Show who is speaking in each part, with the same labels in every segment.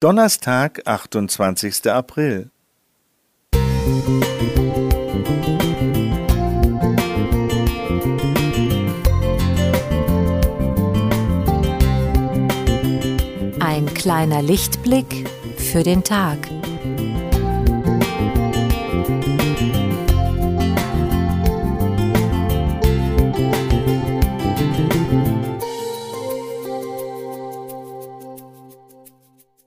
Speaker 1: Donnerstag, 28. April.
Speaker 2: Ein kleiner Lichtblick für den Tag.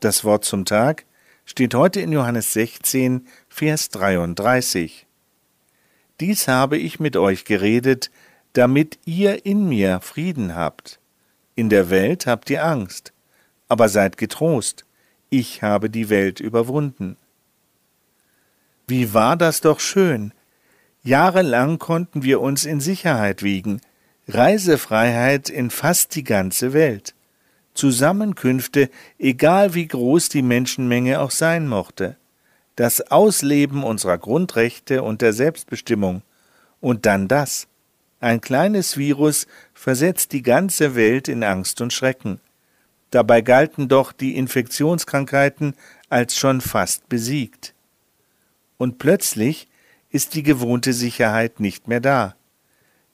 Speaker 1: Das Wort zum Tag steht heute in Johannes 16, Vers 33. Dies habe ich mit euch geredet, damit ihr in mir Frieden habt. In der Welt habt ihr Angst, aber seid getrost, ich habe die Welt überwunden. Wie war das doch schön! Jahrelang konnten wir uns in Sicherheit wiegen, Reisefreiheit in fast die ganze Welt. Zusammenkünfte, egal wie groß die Menschenmenge auch sein mochte, das Ausleben unserer Grundrechte und der Selbstbestimmung, und dann das. Ein kleines Virus versetzt die ganze Welt in Angst und Schrecken. Dabei galten doch die Infektionskrankheiten als schon fast besiegt. Und plötzlich ist die gewohnte Sicherheit nicht mehr da.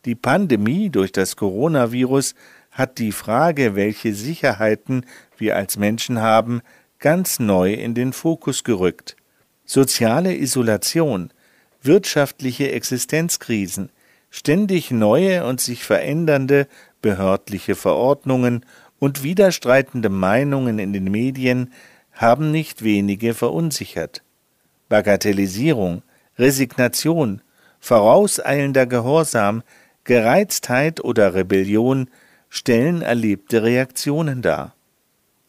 Speaker 1: Die Pandemie durch das Coronavirus hat die Frage, welche Sicherheiten wir als Menschen haben, ganz neu in den Fokus gerückt. Soziale Isolation, wirtschaftliche Existenzkrisen, ständig neue und sich verändernde behördliche Verordnungen und widerstreitende Meinungen in den Medien haben nicht wenige verunsichert. Bagatellisierung, Resignation, vorauseilender Gehorsam, Gereiztheit oder Rebellion stellen erlebte Reaktionen dar.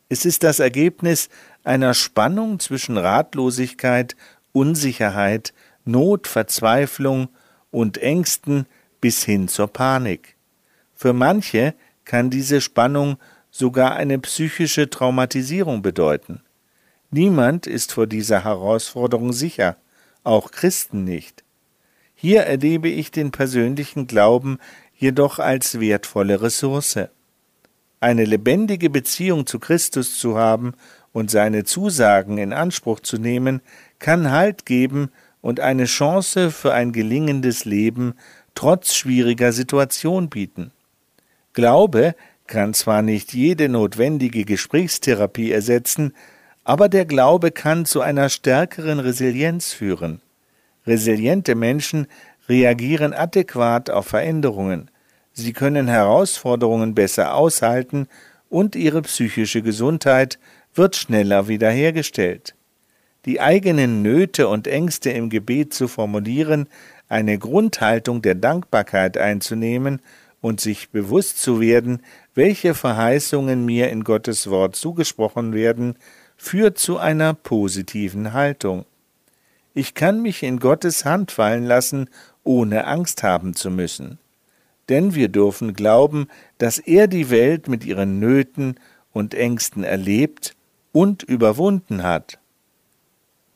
Speaker 1: Es ist das Ergebnis einer Spannung zwischen Ratlosigkeit, Unsicherheit, Not, Verzweiflung und Ängsten bis hin zur Panik. Für manche kann diese Spannung sogar eine psychische Traumatisierung bedeuten. Niemand ist vor dieser Herausforderung sicher, auch Christen nicht. Hier erlebe ich den persönlichen Glauben jedoch als wertvolle Ressource. Eine lebendige Beziehung zu Christus zu haben und seine Zusagen in Anspruch zu nehmen, kann Halt geben und eine Chance für ein gelingendes Leben trotz schwieriger Situation bieten. Glaube kann zwar nicht jede notwendige Gesprächstherapie ersetzen, aber der Glaube kann zu einer stärkeren Resilienz führen. Resiliente Menschen reagieren adäquat auf Veränderungen, sie können Herausforderungen besser aushalten und ihre psychische Gesundheit wird schneller wiederhergestellt. Die eigenen Nöte und Ängste im Gebet zu formulieren, eine Grundhaltung der Dankbarkeit einzunehmen und sich bewusst zu werden, welche Verheißungen mir in Gottes Wort zugesprochen werden, führt zu einer positiven Haltung. Ich kann mich in Gottes Hand fallen lassen, ohne Angst haben zu müssen. Denn wir dürfen glauben, dass er die Welt mit ihren Nöten und Ängsten erlebt und überwunden hat.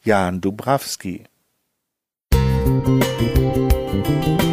Speaker 1: Jan Dubrawski Musik